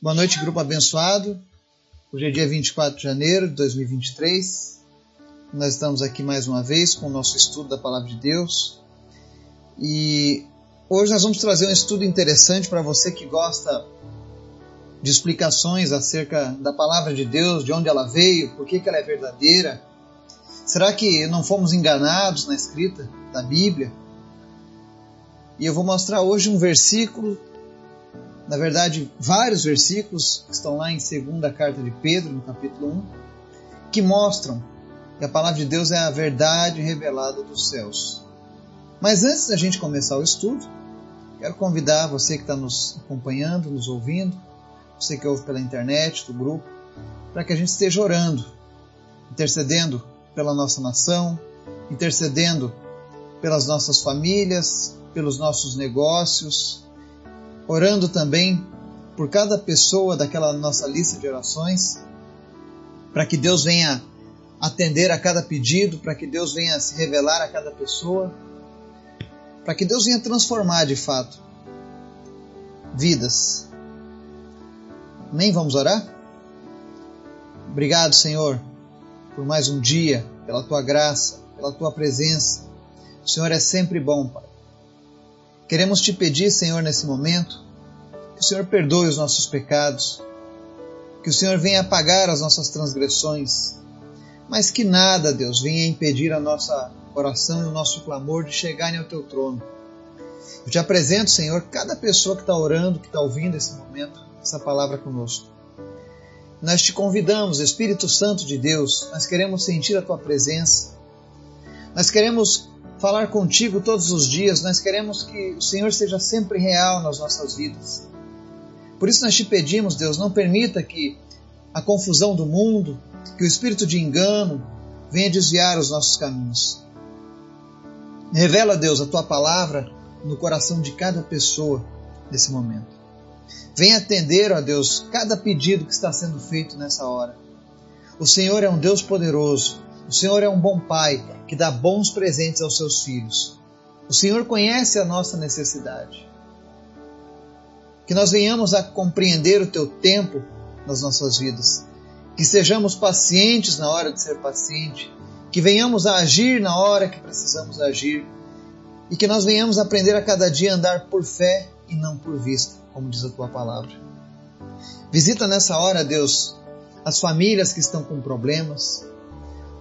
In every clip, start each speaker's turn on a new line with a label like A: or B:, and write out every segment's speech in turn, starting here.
A: Boa noite, grupo abençoado. Hoje é dia 24 de janeiro de 2023. Nós estamos aqui mais uma vez com o nosso estudo da Palavra de Deus. E hoje nós vamos trazer um estudo interessante para você que gosta de explicações acerca da Palavra de Deus, de onde ela veio, por que, que ela é verdadeira. Será que não fomos enganados na escrita da Bíblia? E eu vou mostrar hoje um versículo na verdade, vários versículos que estão lá em segunda carta de Pedro, no capítulo 1, que mostram que a palavra de Deus é a verdade revelada dos céus. Mas antes da gente começar o estudo, quero convidar você que está nos acompanhando, nos ouvindo, você que ouve pela internet, do grupo, para que a gente esteja orando, intercedendo pela nossa nação, intercedendo pelas nossas famílias, pelos nossos negócios, orando também por cada pessoa daquela nossa lista de orações, para que Deus venha atender a cada pedido, para que Deus venha se revelar a cada pessoa, para que Deus venha transformar de fato vidas. Nem vamos orar? Obrigado, Senhor, por mais um dia, pela tua graça, pela tua presença. O Senhor é sempre bom, Pai. Queremos te pedir, Senhor, nesse momento, que o Senhor perdoe os nossos pecados, que o Senhor venha apagar as nossas transgressões, mas que nada, Deus, venha impedir a nossa oração e o nosso clamor de chegarem ao teu trono. Eu te apresento, Senhor, cada pessoa que está orando, que está ouvindo esse momento, essa palavra conosco. Nós te convidamos, Espírito Santo de Deus, nós queremos sentir a tua presença, nós queremos falar contigo todos os dias, nós queremos que o Senhor seja sempre real nas nossas vidas. Por isso nós te pedimos, Deus, não permita que a confusão do mundo, que o espírito de engano venha desviar os nossos caminhos. Revela, Deus, a tua palavra no coração de cada pessoa nesse momento. Venha atender, ó Deus, cada pedido que está sendo feito nessa hora. O Senhor é um Deus poderoso. O Senhor é um bom Pai que dá bons presentes aos seus filhos. O Senhor conhece a nossa necessidade. Que nós venhamos a compreender o teu tempo nas nossas vidas. Que sejamos pacientes na hora de ser paciente. Que venhamos a agir na hora que precisamos agir. E que nós venhamos a aprender a cada dia a andar por fé e não por vista, como diz a tua palavra. Visita nessa hora, Deus, as famílias que estão com problemas,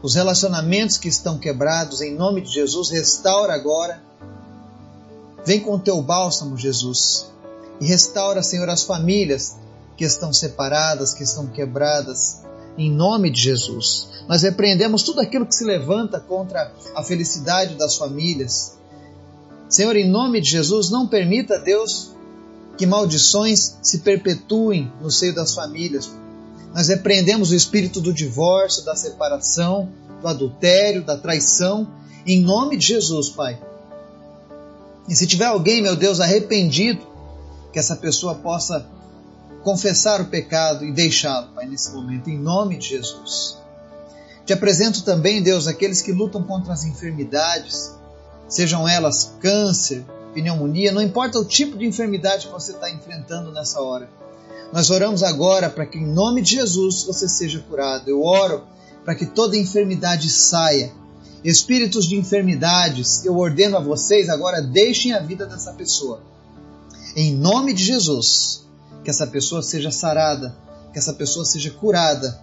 A: os relacionamentos que estão quebrados, em nome de Jesus, restaura agora. Vem com o teu bálsamo, Jesus, e restaura, Senhor, as famílias que estão separadas, que estão quebradas, em nome de Jesus. Nós repreendemos tudo aquilo que se levanta contra a felicidade das famílias. Senhor, em nome de Jesus, não permita, Deus, que maldições se perpetuem no seio das famílias. Nós repreendemos o espírito do divórcio, da separação, do adultério, da traição, em nome de Jesus, Pai. E se tiver alguém, meu Deus, arrependido, que essa pessoa possa confessar o pecado e deixá-lo, Pai, nesse momento, em nome de Jesus. Te apresento também, Deus, aqueles que lutam contra as enfermidades, sejam elas câncer, pneumonia, não importa o tipo de enfermidade que você está enfrentando nessa hora. Nós oramos agora para que, em nome de Jesus, você seja curado. Eu oro para que toda enfermidade saia. Espíritos de enfermidades, eu ordeno a vocês agora, deixem a vida dessa pessoa em nome de Jesus, que essa pessoa seja sarada, que essa pessoa seja curada,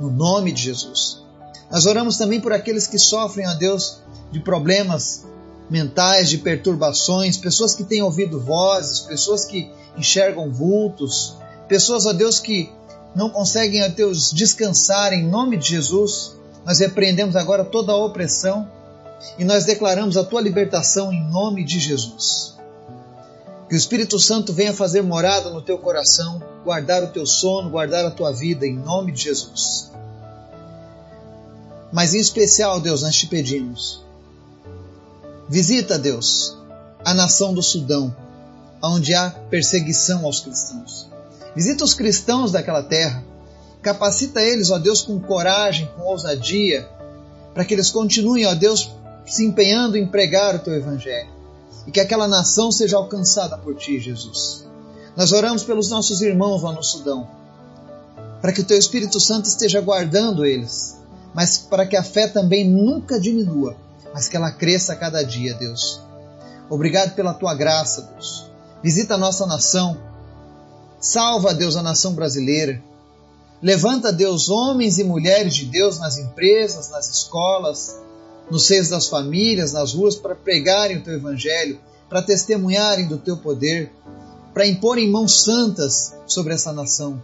A: no nome de Jesus. Nós oramos também por aqueles que sofrem, ó Deus, de problemas mentais, de perturbações, pessoas que têm ouvido vozes, pessoas que enxergam vultos, pessoas, ó Deus, que não conseguem, ó Deus, descansar em nome de Jesus. Nós repreendemos agora toda a opressão e nós declaramos a tua libertação em nome de Jesus. Que o Espírito Santo venha fazer morada no teu coração, guardar o teu sono, guardar a tua vida, em nome de Jesus. Mas em especial, Deus, nós te pedimos. Visita, Deus, a nação do Sudão, onde há perseguição aos cristãos. Visita os cristãos daquela terra. Capacita eles, ó Deus, com coragem, com ousadia, para que eles continuem, ó Deus, se empenhando em pregar o teu evangelho e que aquela nação seja alcançada por ti, Jesus. Nós oramos pelos nossos irmãos lá no Sudão, para que o Teu Espírito Santo esteja guardando eles, mas para que a fé também nunca diminua, mas que ela cresça a cada dia, Deus. Obrigado pela Tua graça, Deus. Visita a nossa nação. Salva, Deus, a nação brasileira. Levanta, Deus, homens e mulheres de Deus nas empresas, nas escolas, nos seios das famílias, nas ruas, para pregarem o teu evangelho, para testemunharem do teu poder, para imporem mãos santas sobre essa nação.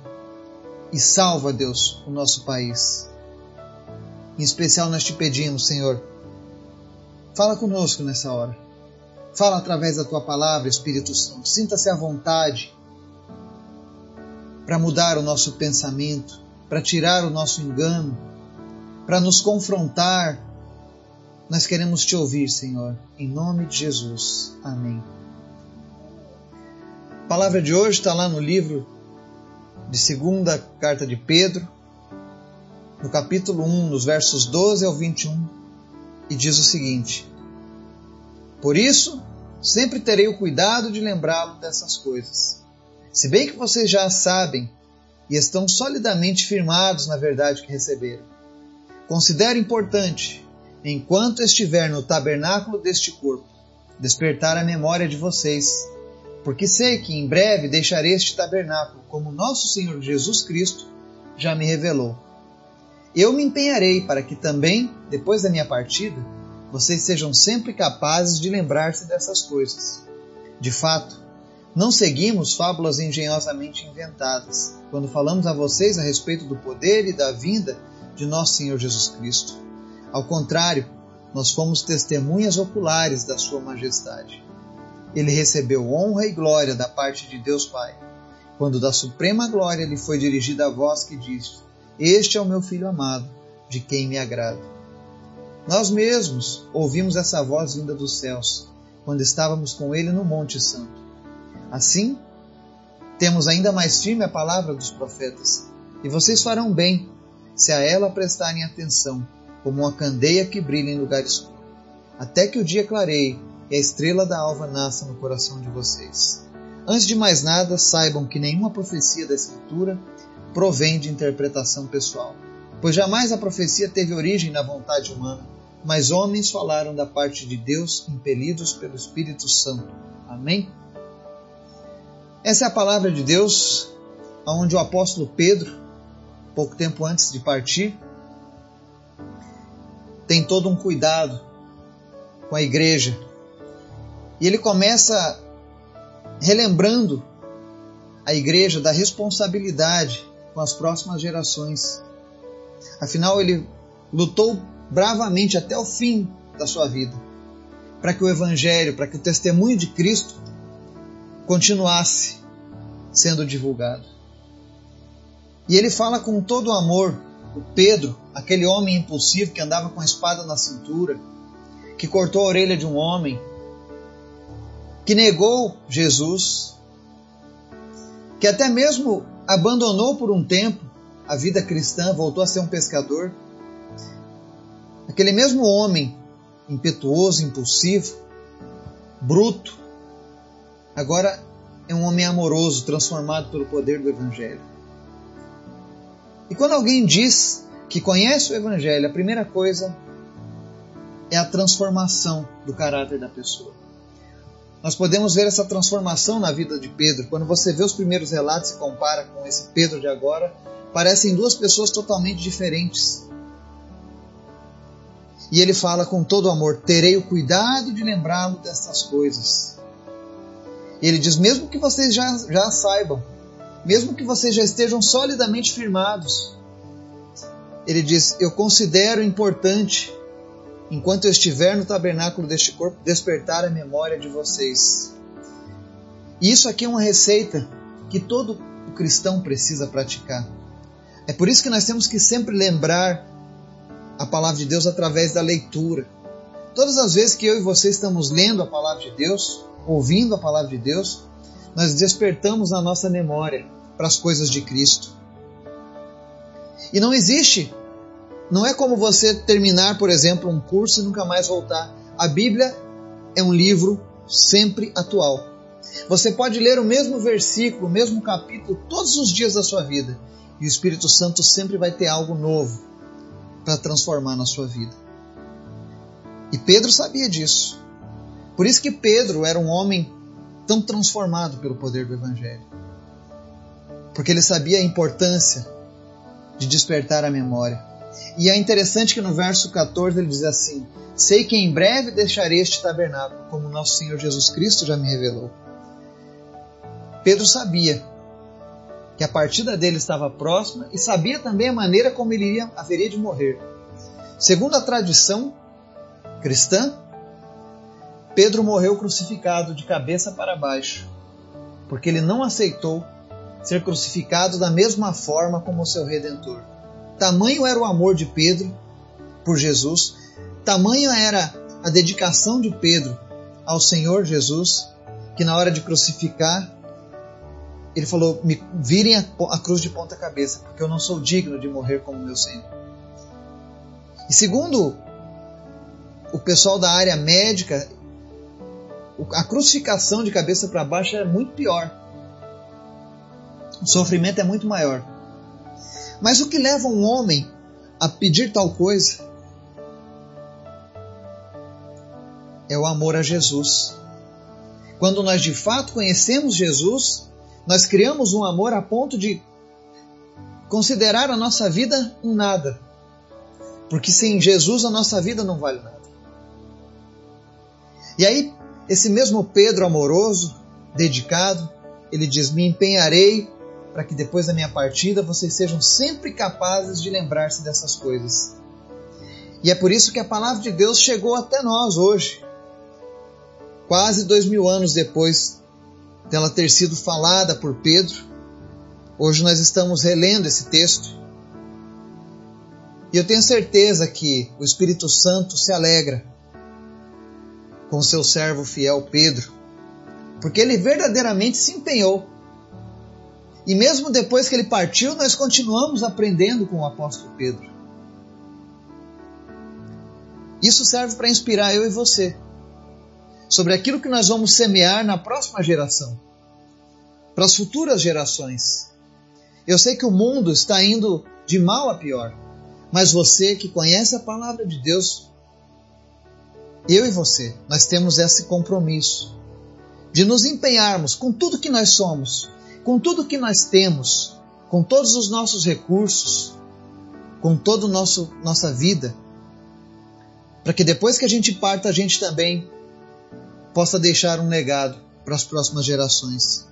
A: E salva, Deus, o nosso país. Em especial nós te pedimos, Senhor, fala conosco nessa hora. Fala através da tua palavra, Espírito Santo. Sinta-se à vontade para mudar o nosso pensamento, para tirar o nosso engano, para nos confrontar nós queremos te ouvir, Senhor, em nome de Jesus. Amém. A palavra de hoje está lá no livro de segunda carta de Pedro, no capítulo 1, nos versos 12 ao 21, e diz o seguinte: Por isso, sempre terei o cuidado de lembrá-lo dessas coisas. Se bem que vocês já sabem e estão solidamente firmados na verdade que receberam. Considero importante enquanto estiver no tabernáculo deste corpo, despertar a memória de vocês, porque sei que em breve deixarei este tabernáculo, como nosso Senhor Jesus Cristo já me revelou. Eu me empenharei para que também, depois da minha partida, vocês sejam sempre capazes de lembrar-se dessas coisas. De fato, não seguimos fábulas engenhosamente inventadas quando falamos a vocês a respeito do poder e da vinda de nosso Senhor Jesus Cristo. Ao contrário, nós fomos testemunhas oculares da Sua Majestade. Ele recebeu honra e glória da parte de Deus Pai, quando da suprema glória lhe foi dirigida a voz que diz: Este é o meu filho amado, de quem me agrado. Nós mesmos ouvimos essa voz vinda dos céus, quando estávamos com ele no Monte Santo. Assim, temos ainda mais firme a palavra dos profetas, e vocês farão bem se a ela prestarem atenção como uma candeia que brilha em lugar escuro, até que o dia clareie e a estrela da alva nasça no coração de vocês. Antes de mais nada, saibam que nenhuma profecia da Escritura provém de interpretação pessoal, pois jamais a profecia teve origem na vontade humana, mas homens falaram da parte de Deus impelidos pelo Espírito Santo. Amém? Essa é a palavra de Deus, onde o apóstolo Pedro, pouco tempo antes de partir, tem todo um cuidado com a igreja. E ele começa relembrando a igreja da responsabilidade com as próximas gerações. Afinal, ele lutou bravamente até o fim da sua vida para que o evangelho, para que o testemunho de Cristo continuasse sendo divulgado. E ele fala com todo o amor o Pedro, aquele homem impulsivo que andava com a espada na cintura, que cortou a orelha de um homem, que negou Jesus, que até mesmo abandonou por um tempo a vida cristã, voltou a ser um pescador. Aquele mesmo homem impetuoso, impulsivo, bruto, agora é um homem amoroso, transformado pelo poder do Evangelho. E quando alguém diz que conhece o Evangelho, a primeira coisa é a transformação do caráter da pessoa. Nós podemos ver essa transformação na vida de Pedro. Quando você vê os primeiros relatos e compara com esse Pedro de agora, parecem duas pessoas totalmente diferentes. E ele fala com todo amor: terei o cuidado de lembrá-lo dessas coisas. E ele diz: mesmo que vocês já, já saibam, mesmo que vocês já estejam solidamente firmados. Ele diz: Eu considero importante, enquanto eu estiver no tabernáculo deste corpo, despertar a memória de vocês. E isso aqui é uma receita que todo cristão precisa praticar. É por isso que nós temos que sempre lembrar a palavra de Deus através da leitura. Todas as vezes que eu e você estamos lendo a palavra de Deus, ouvindo a palavra de Deus, nós despertamos na nossa memória para as coisas de Cristo. E não existe, não é como você terminar, por exemplo, um curso e nunca mais voltar. A Bíblia é um livro sempre atual. Você pode ler o mesmo versículo, o mesmo capítulo todos os dias da sua vida, e o Espírito Santo sempre vai ter algo novo para transformar na sua vida. E Pedro sabia disso. Por isso que Pedro era um homem tão transformado pelo poder do Evangelho. Porque ele sabia a importância de despertar a memória. E é interessante que no verso 14 ele diz assim: Sei que em breve deixarei este tabernáculo, como nosso Senhor Jesus Cristo já me revelou. Pedro sabia que a partida dele estava próxima e sabia também a maneira como ele iria, haveria de morrer. Segundo a tradição cristã, Pedro morreu crucificado de cabeça para baixo, porque ele não aceitou ser crucificado da mesma forma como seu redentor. Tamanho era o amor de Pedro por Jesus, tamanho era a dedicação de Pedro ao Senhor Jesus, que na hora de crucificar, ele falou: Me virem a, a cruz de ponta cabeça, porque eu não sou digno de morrer como meu Senhor. E segundo o pessoal da área médica, a crucificação de cabeça para baixo é muito pior. O sofrimento é muito maior. Mas o que leva um homem a pedir tal coisa é o amor a Jesus. Quando nós de fato conhecemos Jesus, nós criamos um amor a ponto de considerar a nossa vida um nada. Porque sem Jesus a nossa vida não vale nada. E aí, esse mesmo Pedro amoroso, dedicado, ele diz: Me empenharei para que depois da minha partida vocês sejam sempre capazes de lembrar-se dessas coisas. E é por isso que a palavra de Deus chegou até nós hoje, quase dois mil anos depois dela ter sido falada por Pedro. Hoje nós estamos relendo esse texto. E eu tenho certeza que o Espírito Santo se alegra com seu servo fiel Pedro, porque ele verdadeiramente se empenhou. E mesmo depois que ele partiu, nós continuamos aprendendo com o apóstolo Pedro. Isso serve para inspirar eu e você sobre aquilo que nós vamos semear na próxima geração, para as futuras gerações. Eu sei que o mundo está indo de mal a pior, mas você que conhece a palavra de Deus eu e você, nós temos esse compromisso de nos empenharmos com tudo que nós somos, com tudo que nós temos, com todos os nossos recursos, com toda a nossa vida, para que depois que a gente parta, a gente também possa deixar um legado para as próximas gerações.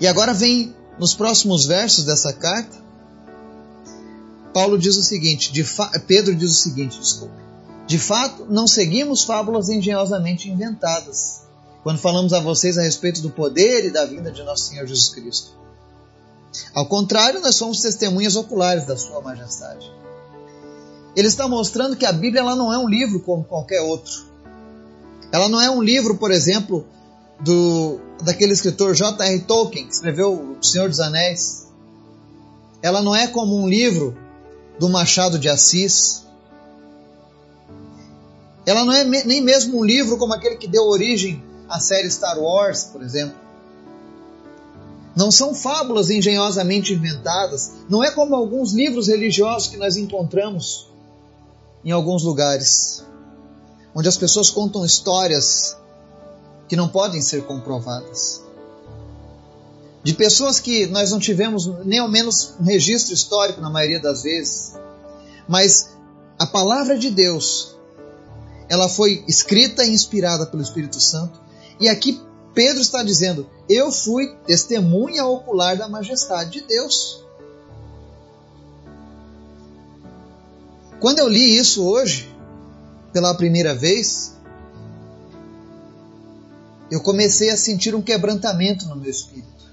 A: E agora vem nos próximos versos dessa carta, Paulo diz o seguinte, Pedro diz o seguinte, desculpe. De fato, não seguimos fábulas engenhosamente inventadas quando falamos a vocês a respeito do poder e da vinda de nosso Senhor Jesus Cristo. Ao contrário, nós somos testemunhas oculares da Sua Majestade. Ele está mostrando que a Bíblia ela não é um livro como qualquer outro. Ela não é um livro, por exemplo, do daquele escritor J.R. Tolkien, que escreveu O Senhor dos Anéis. Ela não é como um livro do Machado de Assis, ela não é nem mesmo um livro como aquele que deu origem à série Star Wars, por exemplo. Não são fábulas engenhosamente inventadas. Não é como alguns livros religiosos que nós encontramos em alguns lugares, onde as pessoas contam histórias que não podem ser comprovadas. De pessoas que nós não tivemos nem ao menos um registro histórico na maioria das vezes. Mas a palavra de Deus ela foi escrita e inspirada pelo Espírito Santo. E aqui Pedro está dizendo: Eu fui testemunha ocular da majestade de Deus. Quando eu li isso hoje, pela primeira vez, eu comecei a sentir um quebrantamento no meu espírito.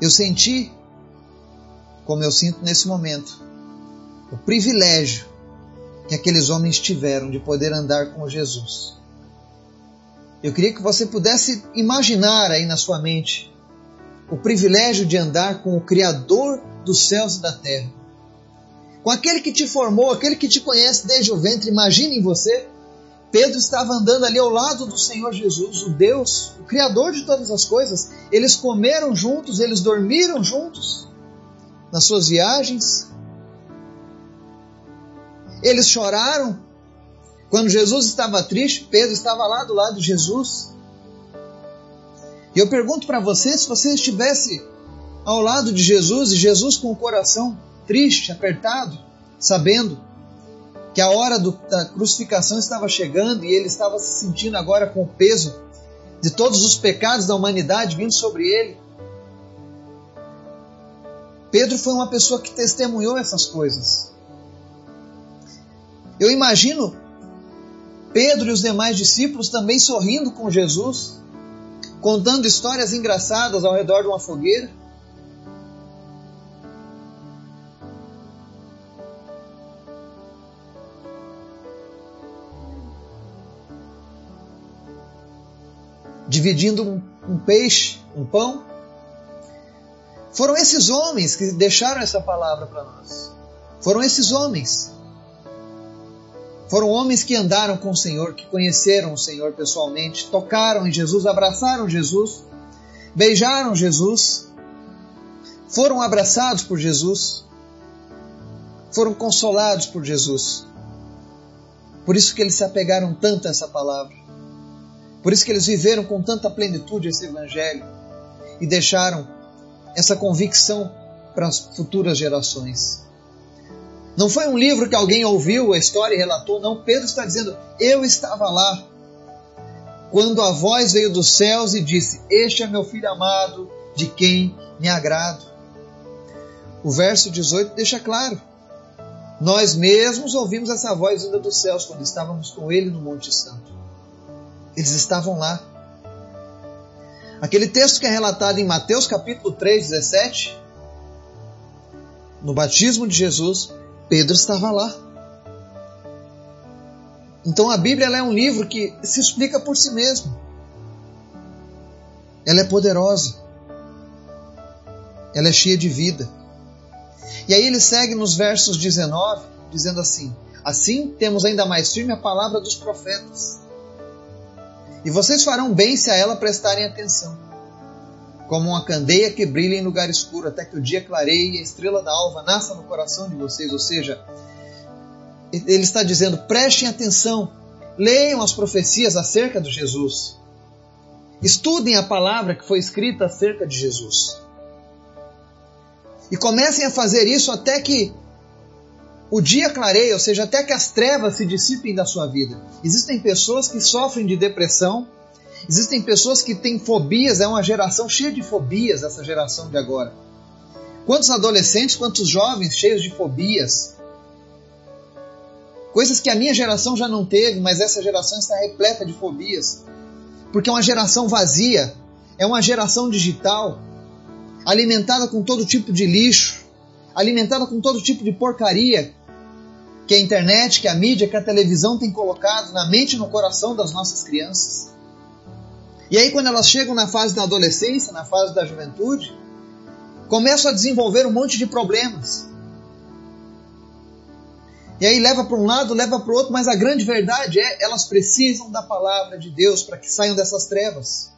A: Eu senti, como eu sinto nesse momento, o privilégio que aqueles homens tiveram de poder andar com Jesus. Eu queria que você pudesse imaginar aí na sua mente o privilégio de andar com o Criador dos céus e da terra. Com aquele que te formou, aquele que te conhece desde o ventre. Imagine em você Pedro estava andando ali ao lado do Senhor Jesus, o Deus, o Criador de todas as coisas. Eles comeram juntos, eles dormiram juntos nas suas viagens. Eles choraram. Quando Jesus estava triste, Pedro estava lá do lado de Jesus. E eu pergunto para você: se você estivesse ao lado de Jesus e Jesus com o coração triste, apertado, sabendo que a hora do, da crucificação estava chegando e ele estava se sentindo agora com o peso de todos os pecados da humanidade vindo sobre ele. Pedro foi uma pessoa que testemunhou essas coisas. Eu imagino Pedro e os demais discípulos também sorrindo com Jesus, contando histórias engraçadas ao redor de uma fogueira. dividindo um, um peixe, um pão. Foram esses homens que deixaram essa palavra para nós. Foram esses homens. Foram homens que andaram com o Senhor, que conheceram o Senhor pessoalmente, tocaram em Jesus, abraçaram Jesus, beijaram Jesus, foram abraçados por Jesus, foram consolados por Jesus. Por isso que eles se apegaram tanto a essa palavra. Por isso que eles viveram com tanta plenitude esse evangelho e deixaram essa convicção para as futuras gerações. Não foi um livro que alguém ouviu a história e relatou, não. Pedro está dizendo: Eu estava lá quando a voz veio dos céus e disse: Este é meu filho amado, de quem me agrado. O verso 18 deixa claro: Nós mesmos ouvimos essa voz vinda dos céus quando estávamos com ele no Monte Santo. Eles estavam lá. Aquele texto que é relatado em Mateus capítulo 3, 17, no batismo de Jesus, Pedro estava lá. Então a Bíblia é um livro que se explica por si mesmo. Ela é poderosa. Ela é cheia de vida. E aí ele segue nos versos 19, dizendo assim: Assim temos ainda mais firme a palavra dos profetas e vocês farão bem se a ela prestarem atenção. Como uma candeia que brilha em lugar escuro, até que o dia clareie e a estrela da alva nasça no coração de vocês. Ou seja, ele está dizendo: prestem atenção, leiam as profecias acerca de Jesus. Estudem a palavra que foi escrita acerca de Jesus. E comecem a fazer isso até que o dia clareia, ou seja, até que as trevas se dissipem da sua vida. Existem pessoas que sofrem de depressão, existem pessoas que têm fobias, é uma geração cheia de fobias, essa geração de agora. Quantos adolescentes, quantos jovens cheios de fobias? Coisas que a minha geração já não teve, mas essa geração está repleta de fobias. Porque é uma geração vazia, é uma geração digital, alimentada com todo tipo de lixo, alimentada com todo tipo de porcaria que a internet, que a mídia, que a televisão tem colocado na mente e no coração das nossas crianças. E aí, quando elas chegam na fase da adolescência, na fase da juventude, começam a desenvolver um monte de problemas. E aí leva para um lado, leva para o outro, mas a grande verdade é elas precisam da palavra de Deus para que saiam dessas trevas.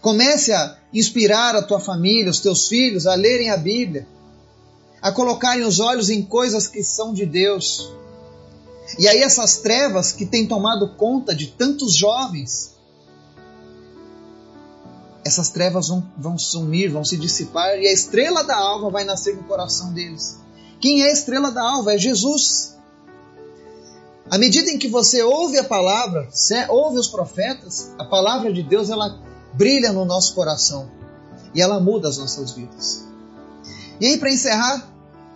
A: Comece a inspirar a tua família, os teus filhos a lerem a Bíblia a colocarem os olhos em coisas que são de Deus. E aí essas trevas que têm tomado conta de tantos jovens, essas trevas vão, vão sumir, vão se dissipar e a estrela da alva vai nascer no coração deles. Quem é a estrela da alva? É Jesus. À medida em que você ouve a palavra, ouve os profetas, a palavra de Deus ela brilha no nosso coração e ela muda as nossas vidas. E aí, para encerrar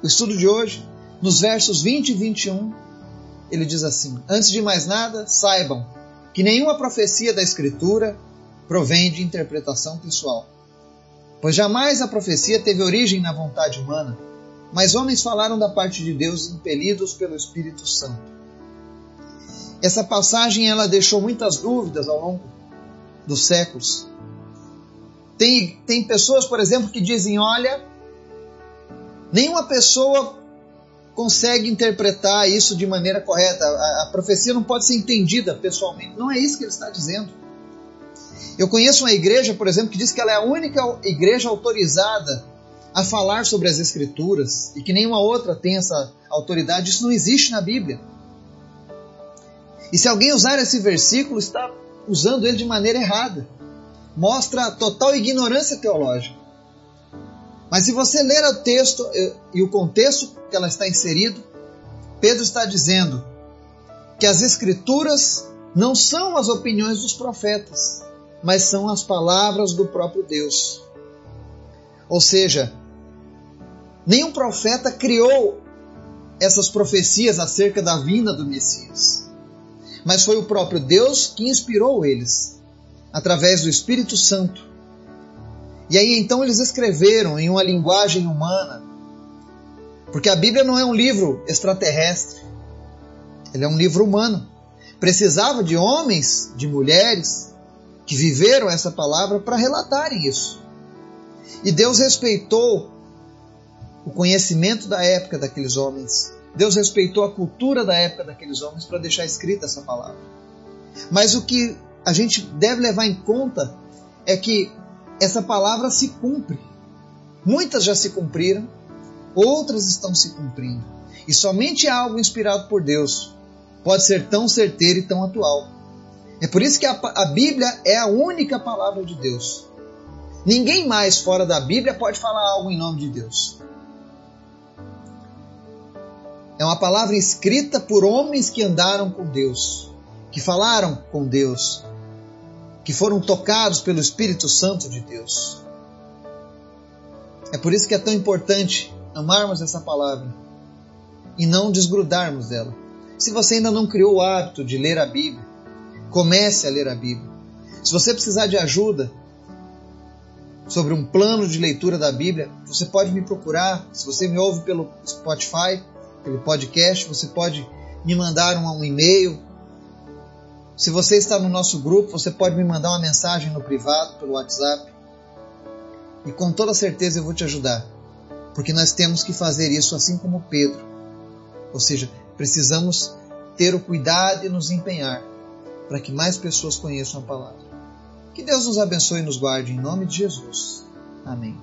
A: o estudo de hoje, nos versos 20 e 21, ele diz assim: Antes de mais nada, saibam que nenhuma profecia da Escritura provém de interpretação pessoal. Pois jamais a profecia teve origem na vontade humana, mas homens falaram da parte de Deus impelidos pelo Espírito Santo. Essa passagem ela deixou muitas dúvidas ao longo dos séculos. Tem, tem pessoas, por exemplo, que dizem: olha, Nenhuma pessoa consegue interpretar isso de maneira correta. A, a profecia não pode ser entendida pessoalmente. Não é isso que ele está dizendo. Eu conheço uma igreja, por exemplo, que diz que ela é a única igreja autorizada a falar sobre as Escrituras e que nenhuma outra tem essa autoridade. Isso não existe na Bíblia. E se alguém usar esse versículo, está usando ele de maneira errada. Mostra total ignorância teológica. Mas se você ler o texto eh, e o contexto que ela está inserido, Pedro está dizendo que as Escrituras não são as opiniões dos profetas, mas são as palavras do próprio Deus. Ou seja, nenhum profeta criou essas profecias acerca da vinda do Messias, mas foi o próprio Deus que inspirou eles, através do Espírito Santo e aí então eles escreveram em uma linguagem humana, porque a Bíblia não é um livro extraterrestre, ele é um livro humano. Precisava de homens, de mulheres que viveram essa palavra para relatarem isso. E Deus respeitou o conhecimento da época daqueles homens. Deus respeitou a cultura da época daqueles homens para deixar escrita essa palavra. Mas o que a gente deve levar em conta é que essa palavra se cumpre. Muitas já se cumpriram, outras estão se cumprindo. E somente algo inspirado por Deus pode ser tão certeiro e tão atual. É por isso que a, a Bíblia é a única palavra de Deus. Ninguém mais fora da Bíblia pode falar algo em nome de Deus. É uma palavra escrita por homens que andaram com Deus, que falaram com Deus, que foram tocados pelo Espírito Santo de Deus. É por isso que é tão importante amarmos essa palavra e não desgrudarmos dela. Se você ainda não criou o hábito de ler a Bíblia, comece a ler a Bíblia. Se você precisar de ajuda sobre um plano de leitura da Bíblia, você pode me procurar. Se você me ouve pelo Spotify, pelo podcast, você pode me mandar um, um e-mail se você está no nosso grupo, você pode me mandar uma mensagem no privado, pelo WhatsApp. E com toda certeza eu vou te ajudar. Porque nós temos que fazer isso assim como Pedro. Ou seja, precisamos ter o cuidado e nos empenhar para que mais pessoas conheçam a palavra. Que Deus nos abençoe e nos guarde em nome de Jesus. Amém.